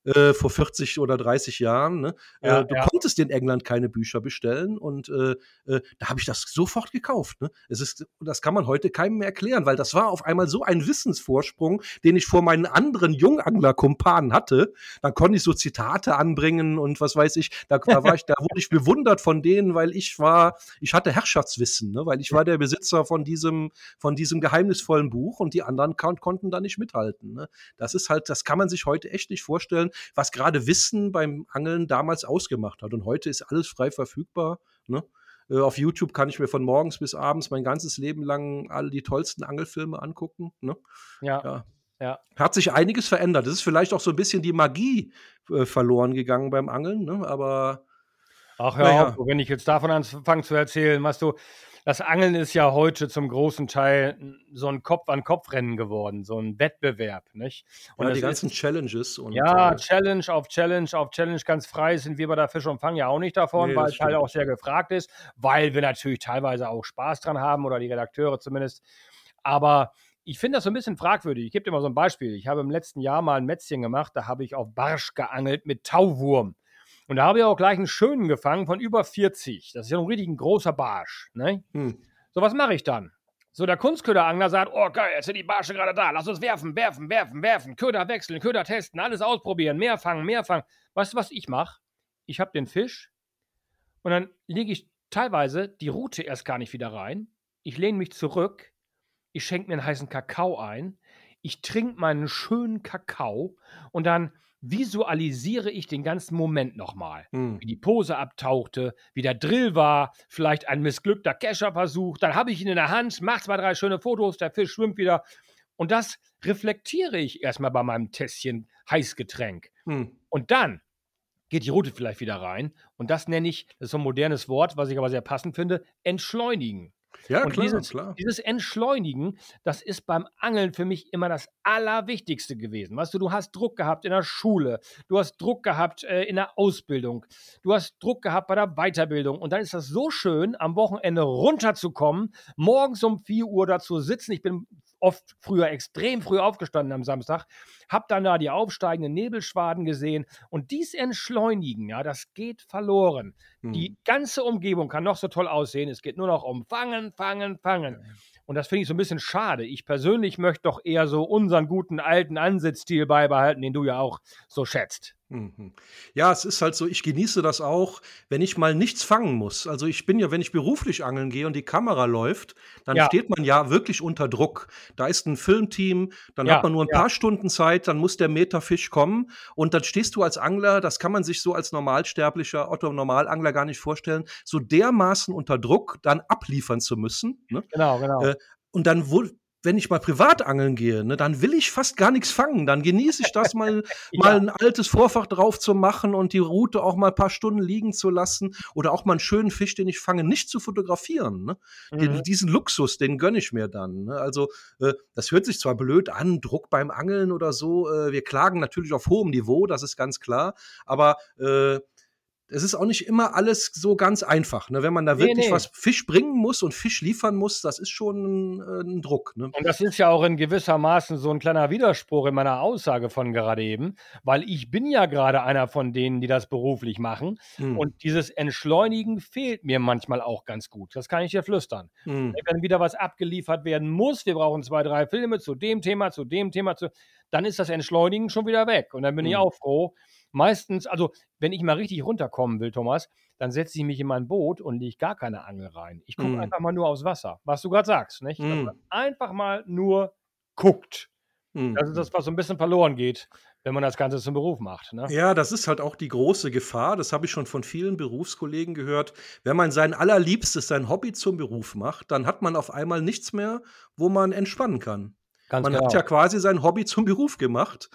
äh, vor 40 oder 30 Jahren. Ne? Ja, äh, du ja. konntest in England keine Bücher bestellen. Und äh, äh, da habe ich das sofort gekauft. Ne? Es ist, das kann man heute keinem mehr erklären, weil das war auf einmal so ein Wissensvorsprung, den ich vor meinen anderen Jungangler-Kumpanen hatte. Dann konnte ich so Zitate anbringen und was weiß ich. Da, da war ich, da wurde ich bewundert bewundert von denen, weil ich war, ich hatte Herrschaftswissen, ne? weil ich war der Besitzer von diesem, von diesem geheimnisvollen Buch und die anderen kon konnten da nicht mithalten. Ne? Das ist halt, das kann man sich heute echt nicht vorstellen, was gerade Wissen beim Angeln damals ausgemacht hat. Und heute ist alles frei verfügbar. Ne? Äh, auf YouTube kann ich mir von morgens bis abends mein ganzes Leben lang alle die tollsten Angelfilme angucken. Ne? Ja. ja. Ja. Hat sich einiges verändert. Es ist vielleicht auch so ein bisschen die Magie äh, verloren gegangen beim Angeln, ne? aber Ach ja, naja. wenn ich jetzt davon anfange zu erzählen, weißt du, das Angeln ist ja heute zum großen Teil so ein Kopf-an-Kopf-Rennen geworden, so ein Wettbewerb, nicht? Und ja, die ganzen ist, Challenges. Und, ja, äh, Challenge auf Challenge auf Challenge, ganz frei sind wir bei der Fisch und Fang ja auch nicht davon, nee, weil es halt auch sehr gefragt ist, weil wir natürlich teilweise auch Spaß dran haben oder die Redakteure zumindest. Aber ich finde das so ein bisschen fragwürdig. Ich gebe dir mal so ein Beispiel. Ich habe im letzten Jahr mal ein Mätzchen gemacht, da habe ich auf Barsch geangelt mit Tauwurm. Und da habe ich auch gleich einen schönen gefangen von über 40. Das ist ja ein richtig ein großer Barsch. Ne? Hm. So, was mache ich dann? So, der Kunstköderangler sagt, oh geil, jetzt sind die Barsche gerade da, lass uns werfen, werfen, werfen, werfen, Köder wechseln, Köder testen, alles ausprobieren, mehr fangen, mehr fangen. Weißt du, was ich mache? Ich habe den Fisch und dann lege ich teilweise die Rute erst gar nicht wieder rein. Ich lehne mich zurück, ich schenke mir einen heißen Kakao ein, ich trinke meinen schönen Kakao und dann visualisiere ich den ganzen Moment nochmal. Hm. Wie die Pose abtauchte, wie der Drill war, vielleicht ein missglückter Kescherversuch. Dann habe ich ihn in der Hand, mache zwei, drei schöne Fotos, der Fisch schwimmt wieder. Und das reflektiere ich erstmal bei meinem Tässchen Heißgetränk. Hm. Und dann geht die Route vielleicht wieder rein. Und das nenne ich, das ist so ein modernes Wort, was ich aber sehr passend finde, entschleunigen. Ja, und klar, dieses, klar. dieses Entschleunigen, das ist beim Angeln für mich immer das Allerwichtigste gewesen. Weißt du, du hast Druck gehabt in der Schule, du hast Druck gehabt äh, in der Ausbildung, du hast Druck gehabt bei der Weiterbildung. Und dann ist das so schön, am Wochenende runterzukommen, morgens um 4 Uhr da zu sitzen. Ich bin oft früher extrem früh aufgestanden am Samstag, habe dann da die aufsteigenden Nebelschwaden gesehen und dies Entschleunigen, ja, das geht verloren. Hm. Die ganze Umgebung kann noch so toll aussehen, es geht nur noch um Fangen, Fangen, Fangen. Und das finde ich so ein bisschen schade. Ich persönlich möchte doch eher so unseren guten alten Ansitzstil beibehalten, den du ja auch so schätzt. Mhm. Ja, es ist halt so, ich genieße das auch, wenn ich mal nichts fangen muss. Also ich bin ja, wenn ich beruflich angeln gehe und die Kamera läuft, dann ja. steht man ja wirklich unter Druck. Da ist ein Filmteam, dann ja, hat man nur ein ja. paar Stunden Zeit, dann muss der Meterfisch kommen und dann stehst du als Angler, das kann man sich so als normalsterblicher Otto Normalangler gar nicht vorstellen, so dermaßen unter Druck, dann abliefern zu müssen. Ne? Genau, genau. Äh, und dann wenn ich mal privat angeln gehe, ne, dann will ich fast gar nichts fangen. Dann genieße ich das mal, ja. mal ein altes Vorfach drauf zu machen und die Route auch mal ein paar Stunden liegen zu lassen oder auch mal einen schönen Fisch, den ich fange, nicht zu fotografieren. Ne? Mhm. Den, diesen Luxus, den gönne ich mir dann. Ne? Also äh, das hört sich zwar blöd an, Druck beim Angeln oder so. Äh, wir klagen natürlich auf hohem Niveau, das ist ganz klar. Aber äh, es ist auch nicht immer alles so ganz einfach. Ne? Wenn man da nee, wirklich nee. was Fisch bringen muss und Fisch liefern muss, das ist schon ein, äh, ein Druck. Ne? Und das ist ja auch in gewisser Maßen so ein kleiner Widerspruch in meiner Aussage von gerade eben, weil ich bin ja gerade einer von denen, die das beruflich machen. Hm. Und dieses Entschleunigen fehlt mir manchmal auch ganz gut. Das kann ich dir flüstern. Hm. Wenn wieder was abgeliefert werden muss, wir brauchen zwei, drei Filme zu dem Thema, zu dem Thema, zu, dann ist das Entschleunigen schon wieder weg. Und dann bin hm. ich auch froh, meistens, also wenn ich mal richtig runterkommen will, Thomas, dann setze ich mich in mein Boot und lege gar keine Angel rein. Ich gucke mm. einfach mal nur aufs Wasser, was du gerade sagst, nicht? Mm. Einfach mal nur guckt. Mm. Das ist das, was so ein bisschen verloren geht, wenn man das Ganze zum Beruf macht. Ne? Ja, das ist halt auch die große Gefahr. Das habe ich schon von vielen Berufskollegen gehört. Wenn man sein allerliebstes, sein Hobby zum Beruf macht, dann hat man auf einmal nichts mehr, wo man entspannen kann. Ganz man genau. hat ja quasi sein Hobby zum Beruf gemacht.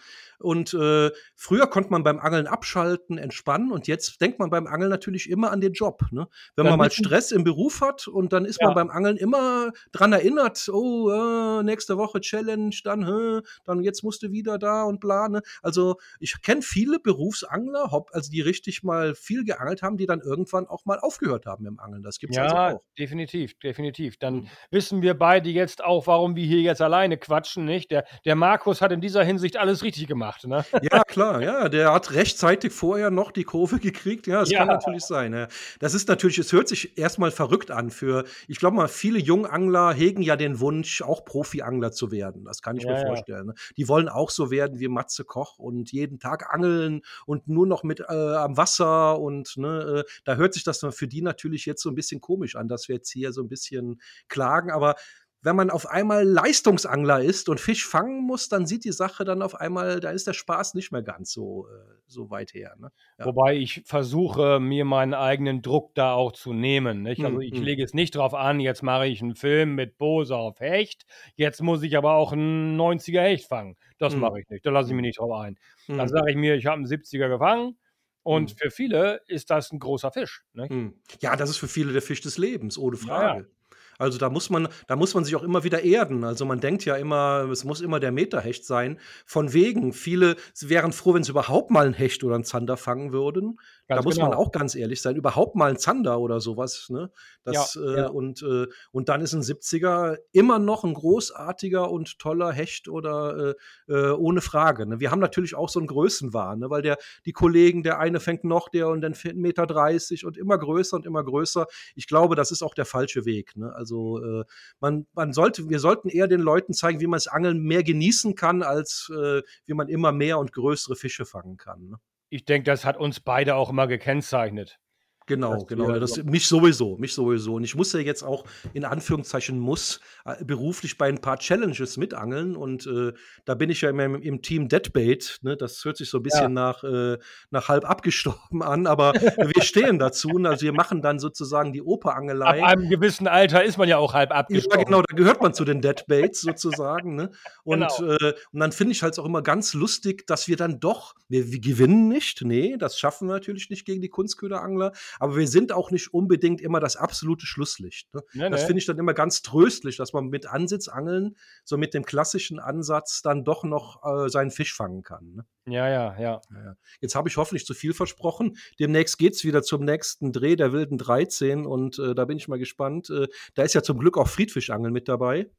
Und äh, früher konnte man beim Angeln abschalten, entspannen und jetzt denkt man beim Angeln natürlich immer an den Job. Ne? Wenn man mal Stress im Beruf hat und dann ist ja. man beim Angeln immer dran erinnert, oh, äh, nächste Woche Challenge, dann, äh, dann jetzt musst du wieder da und plane. Also ich kenne viele Berufsangler, also die richtig mal viel geangelt haben, die dann irgendwann auch mal aufgehört haben im Angeln. Das gibt es ja, also auch. definitiv, definitiv. Dann mhm. wissen wir beide jetzt auch, warum wir hier jetzt alleine quatschen, nicht? Der, der Markus hat in dieser Hinsicht alles richtig gemacht gemacht, ne? Ja, klar, ja. Der hat rechtzeitig vorher noch die Kurve gekriegt. Ja, das ja. kann natürlich sein. Ja. Das ist natürlich, es hört sich erstmal verrückt an für, ich glaube mal, viele Jungangler hegen ja den Wunsch, auch Profi-Angler zu werden. Das kann ich ja, mir vorstellen. Ne? Die wollen auch so werden wie Matze Koch und jeden Tag angeln und nur noch mit äh, am Wasser und ne, äh, da hört sich das für die natürlich jetzt so ein bisschen komisch an, dass wir jetzt hier so ein bisschen klagen, aber wenn man auf einmal Leistungsangler ist und Fisch fangen muss, dann sieht die Sache dann auf einmal, da ist der Spaß nicht mehr ganz so, äh, so weit her. Ne? Ja. Wobei ich versuche, mir meinen eigenen Druck da auch zu nehmen. Nicht? Also hm, ich hm. lege es nicht drauf an, jetzt mache ich einen Film mit Bose auf Hecht, jetzt muss ich aber auch einen 90er Hecht fangen. Das hm. mache ich nicht, da lasse ich mich nicht drauf ein. Dann sage ich mir, ich habe einen 70er gefangen, und hm. für viele ist das ein großer Fisch. Hm. Ja, das ist für viele der Fisch des Lebens, ohne Frage. Also da muss man, da muss man sich auch immer wieder erden. Also man denkt ja immer, es muss immer der Meterhecht sein. Von wegen, viele wären froh, wenn sie überhaupt mal einen Hecht oder einen Zander fangen würden. Ganz da muss genau. man auch ganz ehrlich sein, überhaupt mal ein Zander oder sowas. Ne? Das, ja, äh, ja. Und, äh, und dann ist ein 70er immer noch ein großartiger und toller Hecht oder äh, äh, ohne Frage. Ne? Wir haben natürlich auch so einen Größenwahn, ne? weil der, die Kollegen, der eine fängt noch, der und dann 1,30 Meter 30 und immer größer und immer größer. Ich glaube, das ist auch der falsche Weg. Ne? Also äh, man, man sollte, wir sollten eher den Leuten zeigen, wie man das Angeln mehr genießen kann, als äh, wie man immer mehr und größere Fische fangen kann. Ne? ich denke, das hat uns beide auch immer gekennzeichnet. Genau, das genau. Das, mich sowieso, mich sowieso. Und ich muss ja jetzt auch in Anführungszeichen muss äh, beruflich bei ein paar Challenges mitangeln. Und äh, da bin ich ja im, im Team Deadbait. Ne? Das hört sich so ein bisschen ja. nach, äh, nach halb abgestorben an, aber wir stehen dazu. Also wir machen dann sozusagen die Operangelei. Ab einem gewissen Alter ist man ja auch halb abgestorben. Ja, genau, da gehört man zu den Deadbaits sozusagen. Ne? Und, genau. äh, und dann finde ich halt auch immer ganz lustig, dass wir dann doch, wir, wir gewinnen nicht. Nee, das schaffen wir natürlich nicht gegen die Kunstköderangler aber wir sind auch nicht unbedingt immer das absolute Schlusslicht. Ne? Nee, das finde ich dann immer ganz tröstlich, dass man mit Ansitzangeln, so mit dem klassischen Ansatz, dann doch noch äh, seinen Fisch fangen kann. Ne? Ja, ja, ja, ja. Jetzt habe ich hoffentlich zu viel versprochen. Demnächst geht es wieder zum nächsten Dreh der Wilden 13 und äh, da bin ich mal gespannt. Äh, da ist ja zum Glück auch Friedfischangeln mit dabei.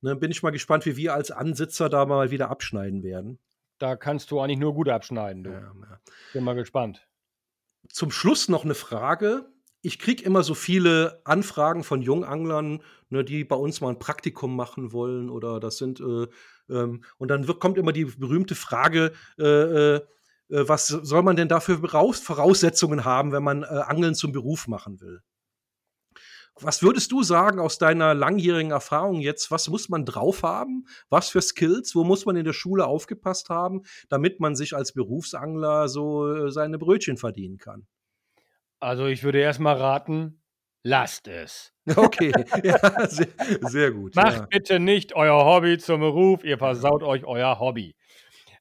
Ne, bin ich mal gespannt, wie wir als Ansitzer da mal wieder abschneiden werden. Da kannst du eigentlich nur gut abschneiden, du. Ja, ja. Bin mal gespannt. Zum Schluss noch eine Frage. Ich kriege immer so viele Anfragen von Junganglern, ne, die bei uns mal ein Praktikum machen wollen oder das sind äh, ähm, und dann wird, kommt immer die berühmte Frage, äh, äh, äh was soll man denn dafür Voraussetzungen haben, wenn man äh, Angeln zum Beruf machen will? Was würdest du sagen aus deiner langjährigen Erfahrung jetzt? Was muss man drauf haben? Was für Skills? Wo muss man in der Schule aufgepasst haben, damit man sich als Berufsangler so äh, seine Brötchen verdienen kann? Also ich würde erstmal raten, lasst es. Okay, ja, sehr, sehr gut. Macht ja. bitte nicht euer Hobby zum Beruf, ihr versaut euch euer Hobby.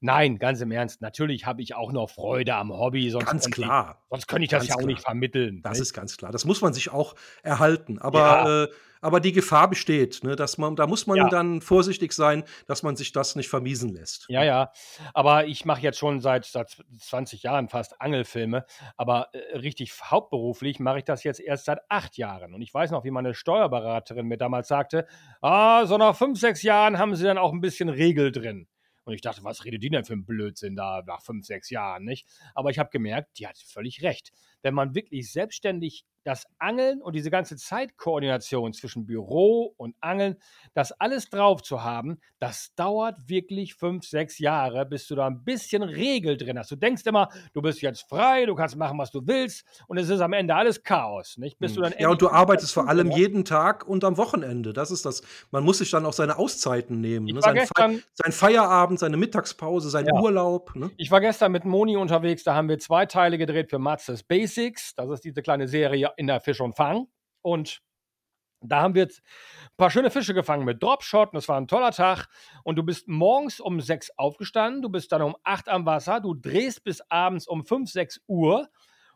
Nein, ganz im Ernst. Natürlich habe ich auch noch Freude am Hobby. Sonst ganz klar. Ich, sonst könnte ich das ganz ja auch klar. nicht vermitteln. Das nicht? ist ganz klar. Das muss man sich auch erhalten. Aber, Ja. äh, aber die Gefahr besteht. Ne, dass man, da muss man Ja. dann vorsichtig sein, dass man sich das nicht vermiesen lässt. Ja, ja. Aber ich mache jetzt schon seit, seit 20 Jahren fast Angelfilme. Aber äh, richtig hauptberuflich mache ich das jetzt erst seit acht Jahren. Und ich weiß noch, wie meine Steuerberaterin mir damals sagte: Ah, so nach fünf, sechs Jahren haben sie dann auch ein bisschen Regel drin. Und ich dachte, was redet die denn für ein Blödsinn da nach fünf, sechs Jahren, nicht? Aber ich habe gemerkt, die hat völlig recht. Wenn man wirklich selbstständig das Angeln und diese ganze Zeitkoordination zwischen Büro und Angeln, das alles drauf zu haben, das dauert wirklich fünf, sechs Jahre, bis du da ein bisschen Regel drin hast. Du denkst immer, du bist jetzt frei, du kannst machen, was du willst und es ist am Ende alles Chaos, nicht? Bis du dann Hm. Ja, und du arbeitest vor allem jeden Tag und am Wochenende. Das ist das. Man muss sich dann auch seine Auszeiten nehmen. Ne? Sein, Fe sein Feierabend, seine Mittagspause, sein Ja. Urlaub. Ne? Ich war gestern mit Moni unterwegs, da haben wir zwei Teile gedreht für Matzes Basics. Das ist diese kleine Serie in der Fisch und Fang. Und da haben wir jetzt ein paar schöne Fische gefangen mit Dropshot. Und das war ein toller Tag. Und du bist morgens um sechs aufgestanden, du bist dann um acht am Wasser, du drehst bis abends um fünf, sechs Uhr.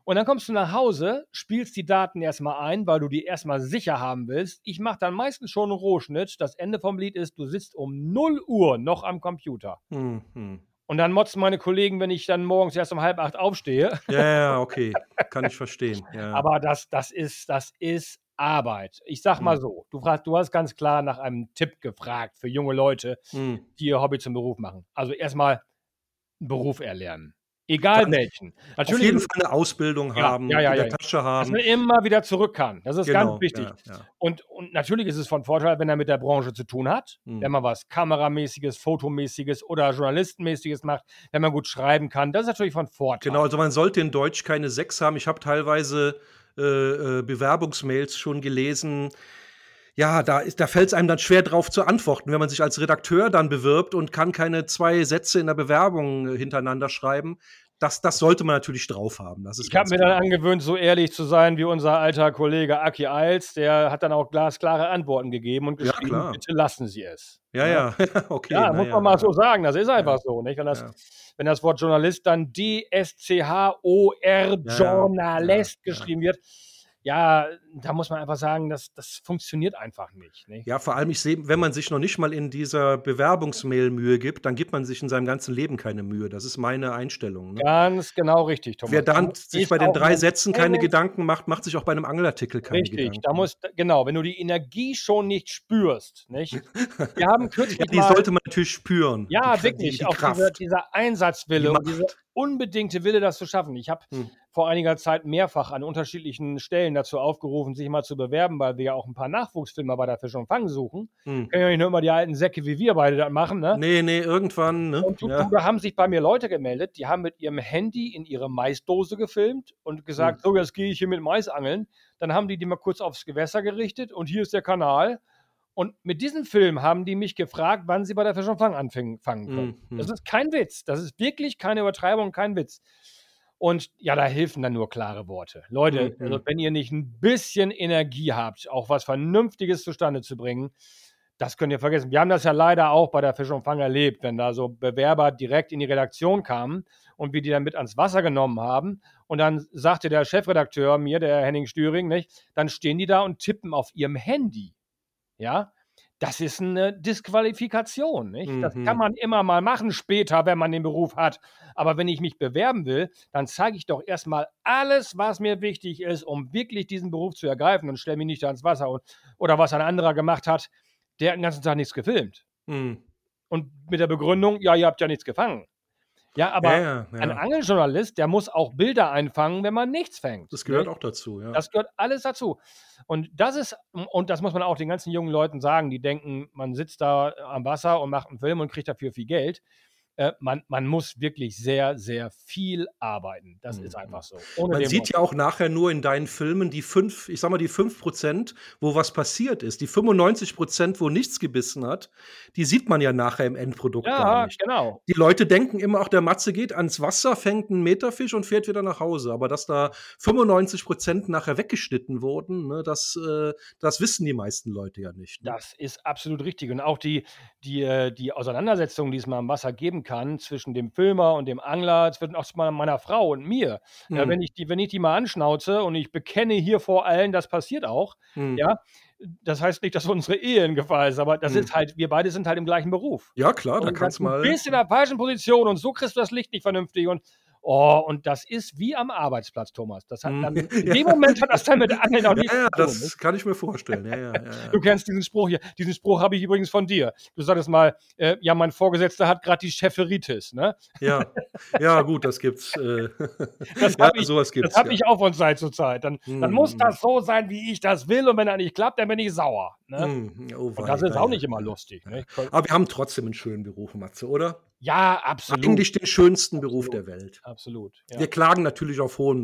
Und dann kommst du nach Hause, spielst die Daten erstmal ein, weil du die erstmal sicher haben willst. Ich mache dann meistens schon einen Rohschnitt. Das Ende vom Lied ist, du sitzt um 0 Uhr noch am Computer. Hm, hm. Und dann motzen meine Kollegen, wenn ich dann morgens erst um halb acht aufstehe. Ja, ja, okay. Kann ich verstehen. Ja. Aber das, das, ist, das ist Arbeit. Ich sag mal Hm. so, du, fragst, du hast ganz klar nach einem Tipp gefragt für junge Leute, Hm. die ihr Hobby zum Beruf machen. Also erstmal einen Beruf erlernen. Egal Ganz- welchen. Auf Natürlich jeden Fall eine Ausbildung Ja, haben, ja, ja, in der ja, ja. Tasche dass haben. man immer wieder zurück kann. Das ist Genau, ganz wichtig. ja, ja. Und, und natürlich ist es von Vorteil, wenn er mit der Branche zu tun hat, Hm. wenn man was Kameramäßiges, Fotomäßiges oder Journalistenmäßiges macht, wenn man gut schreiben kann. Das ist natürlich von Vorteil. Genau, also man sollte in Deutsch keine Sechs haben. Ich habe teilweise äh, äh, Bewerbungsmails schon gelesen. Ja, da, ist- da fällt es einem dann schwer drauf zu antworten, wenn man sich als Redakteur dann bewirbt und kann keine zwei Sätze in der Bewerbung äh, hintereinander schreiben. Das, das sollte man natürlich drauf haben. Das ist Ich habe mir dann angewöhnt, so ehrlich zu sein wie unser alter Kollege Aki Eils. Der hat dann auch glasklare Antworten gegeben und Ja, geschrieben, klar. bitte lassen Sie es. Ja, ja, okay. Ja, muss ja, man mal ja. so sagen. Das ist einfach so. Nicht? Wenn, das, Ja. wenn das Wort Journalist dann D-S-C-H-O-R, ja, Journalist ja, ja. geschrieben wird, ja, da muss man einfach sagen, das, das funktioniert einfach nicht. nicht? Ja, vor allem, ich sehe, wenn man sich noch nicht mal in dieser Bewerbungsmail Mühe gibt, dann gibt man sich in seinem ganzen Leben keine Mühe. Das ist meine Einstellung. Ne? Ganz genau richtig, Thomas. Wer dann Da sich bei den drei Sätzen keine Gedanken macht, macht sich auch bei einem Angelartikel keine Richtig, Gedanken. da muss, genau, wenn du die Energie schon nicht spürst, nicht? Wir haben kürzlich ja, die mal, sollte man natürlich spüren. Ja, die, wirklich. Die, die auch dieser, dieser Einsatzwille Die und dieser unbedingte Wille, das zu schaffen. Ich habe Hm. vor einiger Zeit mehrfach an unterschiedlichen Stellen dazu aufgerufen, sich mal zu bewerben, weil wir ja auch ein paar Nachwuchsfilmer bei der Fisch und Fang suchen. Hm. Können ja nicht nur immer die alten Säcke wie wir beide das machen, ne? Nee, nee, irgendwann. Ne? Und ja. da haben sich bei mir Leute gemeldet, die haben mit ihrem Handy in ihre Maisdose gefilmt und gesagt, Hm. so, jetzt gehe ich hier mit Mais angeln. Dann haben die die mal kurz aufs Gewässer gerichtet und hier ist der Kanal. Und mit diesem Film haben die mich gefragt, wann sie bei der Fisch und Fang anfangen fangen können. Mhm. Das ist kein Witz. Das ist wirklich keine Übertreibung, kein Witz. Und ja, da helfen dann nur klare Worte. Leute, Mhm. also wenn ihr nicht ein bisschen Energie habt, auch was Vernünftiges zustande zu bringen, das könnt ihr vergessen. Wir haben das ja leider auch bei der Fisch und Fang erlebt, wenn da so Bewerber direkt in die Redaktion kamen und wir die dann mit ans Wasser genommen haben. Und dann sagte der Chefredakteur mir, der Henning Stüring, nicht, dann stehen die da und tippen auf ihrem Handy. Ja, das ist eine Disqualifikation. Nicht? Das Mhm. kann man immer mal machen später, wenn man den Beruf hat. Aber wenn ich mich bewerben will, dann zeige ich doch erstmal alles, was mir wichtig ist, um wirklich diesen Beruf zu ergreifen und stelle mich nicht ans Wasser und, oder was ein anderer gemacht hat. der hat den ganzen Tag nichts gefilmt. Mhm. Und mit der Begründung, ja, ihr habt ja nichts gefangen. Ja, aber Ja, ja, ein ja. Angeljournalist, der muss auch Bilder einfangen, wenn man nichts fängt. Das gehört ne? auch dazu, ja. Das gehört alles dazu. Und das ist, und das muss man auch den ganzen jungen Leuten sagen, die denken, man sitzt da am Wasser und macht einen Film und kriegt dafür viel Geld. Äh, man, man muss wirklich sehr, sehr viel arbeiten. Das ist Mhm. einfach so. Ohne Man sieht ja auch nachher nur in deinen Filmen die fünf, ich sag mal, die 5%, wo was passiert ist. Die 95%, wo nichts gebissen hat, die sieht man ja nachher im Endprodukt gar Ja, nicht. genau. Die Leute denken immer, auch der Matze geht ans Wasser, fängt einen Meterfisch und fährt wieder nach Hause. Aber dass da 95% nachher weggeschnitten wurden, ne, das, äh, das wissen die meisten Leute ja nicht. Ne? Das ist absolut richtig. Und auch die, die, äh, die Auseinandersetzung, die es mal im Wasser geben kann, zwischen dem Filmer und dem Angler, zwischen auch meiner Frau und mir. Ja, Hm, wenn, ich die, wenn ich die mal anschnauze und ich bekenne hier vor allen, das passiert auch, hm. ja, das heißt nicht, dass unsere Ehe in Gefahr ist, aber das Hm. ist halt, wir beide sind halt im gleichen Beruf. Ja, klar, da kannst du mal. bist in der falschen Position und so kriegst du das Licht nicht vernünftig und oh, und das ist wie am Arbeitsplatz, Thomas. Das hat Hm. dann, in dem Moment hat das dann mit Angeln auch nichts Ja, ja, zu tun. nicht? das kann ich mir vorstellen. Ja, ja, ja, Du ja. kennst diesen Spruch hier. Diesen Spruch habe ich übrigens von dir. Du sagtest mal, äh, ja, mein Vorgesetzter hat gerade die Cheferitis. Ne? ja. ja, gut, das gibt's. Äh, Das ja, habe ich, sowas gibt's. das hab ja. ich auch von Zeit zu Zeit. Dann, dann muss Hm. das so sein, wie ich das will. Und wenn er nicht klappt, dann bin ich sauer. Ne? Hm, oh Und das ist auch nicht immer lustig. Ne? Aber wir haben trotzdem einen schönen Beruf, Matze, oder? Ja, absolut. Eigentlich den schönsten Beruf Absolut. der Welt. Absolut. Ja. Wir klagen natürlich auf hohem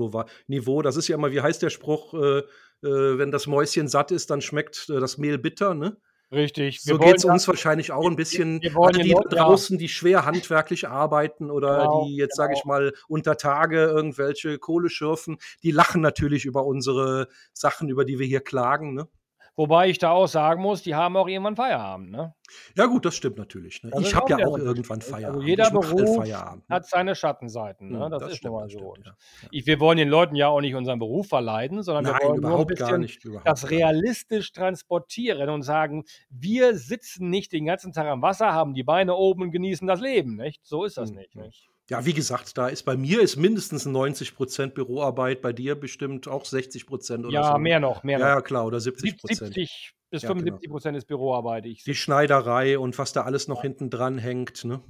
Niveau. Das ist ja immer, wie heißt der Spruch, äh, äh, wenn das Mäuschen satt ist, dann schmeckt äh, das Mehl bitter, ne? Richtig. So geht es uns wahrscheinlich auch ein bisschen. wir den die ja- draußen, die schwer handwerklich arbeiten oder Genau, die jetzt, sage ich genau. mal, unter Tage irgendwelche Kohle schürfen, die lachen natürlich über unsere Sachen, über die wir hier klagen. Ne? Wobei ich da auch sagen muss, die haben auch irgendwann Feierabend. Ne? Ja, gut, das stimmt natürlich. Ne? Das Ich habe ja auch irgendwann Unterschied. Feierabend. Also jeder Beruf Feierabend. Ne? Hat seine Schattenseiten. Ne? Hm, Das, ist stimmt, nun mal das so. stimmt, ja. Ich, wir wollen den Leuten ja auch nicht unseren Beruf verleiden, sondern wir Nein, wollen nur ein bisschen nicht. Das realistisch transportieren und sagen, wir sitzen nicht den ganzen Tag am Wasser, haben die Beine oben und genießen das Leben. Nicht? So ist das Hm, nicht. hm. nicht? Ja, wie gesagt, da ist bei mir ist mindestens 90% Büroarbeit, bei dir bestimmt auch 60% oder Ja, so. mehr noch, mehr Ja, ja, noch. klar, oder Sieb- 70%. 70 bis Ja, genau. 75 Prozent ist Büroarbeit. Ich, Die Schneiderei und was da alles noch hinten dran hängt, ne?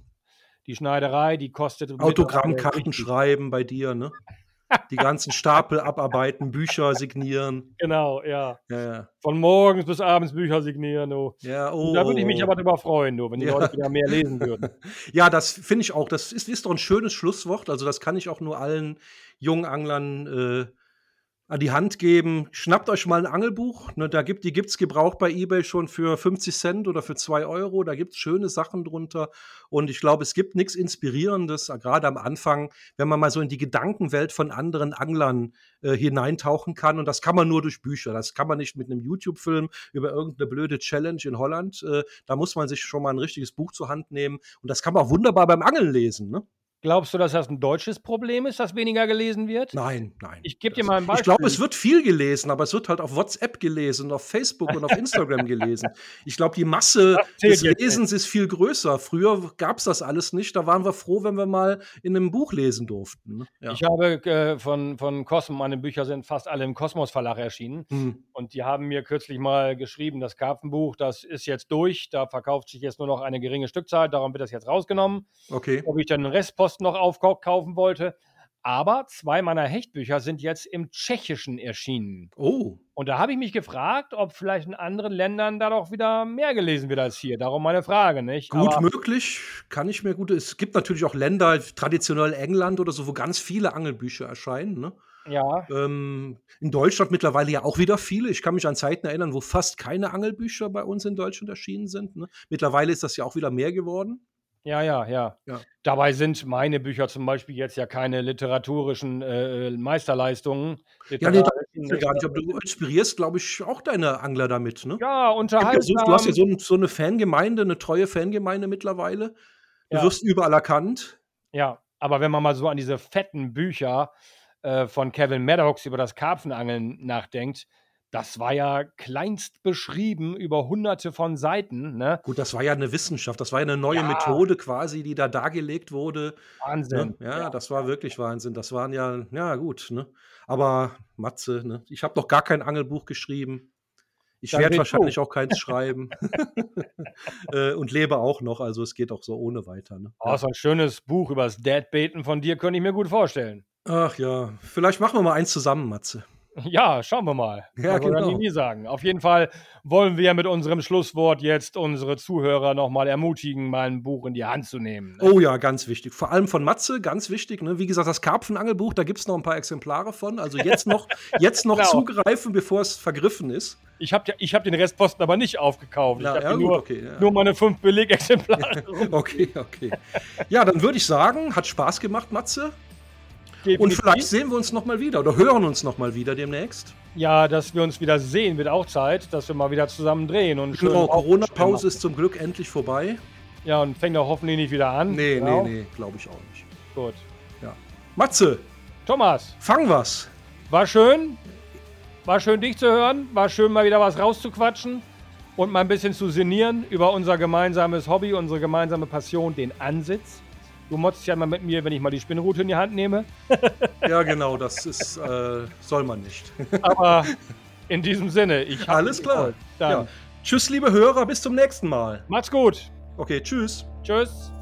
die Schneiderei, die kostet Autogrammkarten schreiben bei dir, ne? Die ganzen Stapel abarbeiten, Bücher signieren. Genau, ja. Ja. Von morgens bis abends Bücher signieren, du. Ja, oh. Da würde ich mich aber drüber freuen, du, wenn die Ja. Leute wieder mehr lesen würden. Ja, das finde ich auch. Das ist, ist doch ein schönes Schlusswort. Also, das kann ich auch nur allen jungen Anglern äh, an die Hand geben. Schnappt euch mal ein Angelbuch. Ne, da gibt, die gibt es gebraucht bei eBay schon für 50 Cent oder für 2 Euro. Da gibt es schöne Sachen drunter. Und ich glaube, es gibt nichts Inspirierendes, äh, gerade am Anfang, wenn man mal so in die Gedankenwelt von anderen Anglern äh, hineintauchen kann. Und das kann man nur durch Bücher. Das kann man nicht mit einem YouTube-Film über irgendeine blöde Challenge in Holland. Äh, da muss man sich schon mal ein richtiges Buch zur Hand nehmen. Und das kann man auch wunderbar beim Angeln lesen. Ne? Glaubst du, dass das ein deutsches Problem ist, dass weniger gelesen wird? Nein, nein. Ich gebe dir mal ein Ich glaube, Beispiel. es wird viel gelesen, aber es wird halt auf WhatsApp gelesen, auf Facebook und auf Instagram gelesen. Ich glaube, die Masse des. Lesens ist viel größer. Früher gab es das alles nicht. Da waren wir froh, wenn wir mal in einem Buch lesen durften. ne? Ja. Ich habe äh, von, von Cosmo, meine Bücher sind fast alle im Kosmos Verlag erschienen. Hm. Und die haben mir kürzlich mal geschrieben, das Karpfenbuch, das ist jetzt durch. Da verkauft sich jetzt nur noch eine geringe Stückzahl. Darum wird das jetzt rausgenommen. Okay. Ob ich dann den Restpost noch aufkaufen wollte. Aber zwei meiner Hechtbücher sind jetzt im Tschechischen erschienen. Oh. Und da habe ich mich gefragt, ob vielleicht in anderen Ländern da doch wieder mehr gelesen wird als hier. Darum meine Frage, nicht? Gut Aber möglich, kann ich mir gut. Es gibt natürlich auch Länder, traditionell England oder so, wo ganz viele Angelbücher erscheinen. Ne? ja, Ähm, in Deutschland mittlerweile ja auch wieder viele. Ich kann mich an Zeiten erinnern, wo fast keine Angelbücher bei uns in Deutschland erschienen sind. Ne? Mittlerweile ist das ja auch wieder mehr geworden. Ja, ja, ja, Ja. Dabei sind meine Bücher zum Beispiel jetzt ja keine literaturischen äh, Meisterleistungen. Ja, nee, das gar nicht. Aber du inspirierst, glaube ich, auch deine Angler damit. Ne? ja, gibt ja unterhaltsam. du hast ja so, so eine Fangemeinde, eine treue Fangemeinde mittlerweile. Du Ja. wirst überall erkannt. Ja, aber wenn man mal so an diese fetten Bücher äh, von Kevin Maddox über das Karpfenangeln nachdenkt, das war ja kleinst beschrieben über hunderte von Seiten. Ne? Gut, das war ja eine Wissenschaft, das war ja eine neue Ja. Methode quasi, die da dargelegt wurde. Wahnsinn. Ne? Ja, das war wirklich Wahnsinn. Das waren ja, ja gut, ne? Aber Matze, ne? Ich habe noch gar kein Angelbuch geschrieben. Ich werde wahrscheinlich du. auch keins schreiben. äh, und lebe auch noch, also es geht auch so ohne weiter. Ne? Oh, so ein schönes Buch über das Deadbeten von dir könnte ich mir gut vorstellen. Ach ja, vielleicht machen wir mal eins zusammen, Matze. Ja, schauen wir mal. Ja, Man soll genau. nie, nie sagen. Auf jeden Fall wollen wir mit unserem Schlusswort jetzt unsere Zuhörer nochmal ermutigen, mal ein Buch in die Hand zu nehmen. ne? Oh ja, ganz wichtig. Vor allem von Matze, ganz wichtig. Ne? Wie gesagt, das Karpfenangelbuch, da gibt es noch ein paar Exemplare von. Also jetzt noch, jetzt noch Genau. zugreifen, bevor es vergriffen ist. Ich habe ich hab den Restposten aber nicht aufgekauft. Ja, ich ja, habe gut, nur, okay, ja. nur meine fünf Belegexemplare. Okay, okay. Ja, dann würde ich sagen, hat Spaß gemacht, Matze. Und Definitiv. vielleicht sehen wir uns nochmal wieder oder hören uns nochmal wieder demnächst. Ja, dass wir uns wieder sehen, wird auch Zeit, dass wir mal wieder zusammen drehen. Und Genau, Corona-Pause ist zum Glück endlich vorbei. Ja, und fängt auch hoffentlich nicht wieder an. Nee, Genau. nee, nee, glaube ich auch nicht. Gut. Matze, Thomas, fang was. war schön. War schön, dich zu hören. War schön, mal wieder was rauszuquatschen und mal ein bisschen zu sinnieren über unser gemeinsames Hobby, unsere gemeinsame Passion, den Ansitz. Du motzt ja mal mit mir, wenn ich mal die Spinnrute in die Hand nehme. Ja, genau, das ist, äh, soll man nicht. Aber in diesem Sinne, ich hab Alles klar. Ja. Tschüss, liebe Hörer, bis zum nächsten Mal. macht's gut. Okay, tschüss. Tschüss.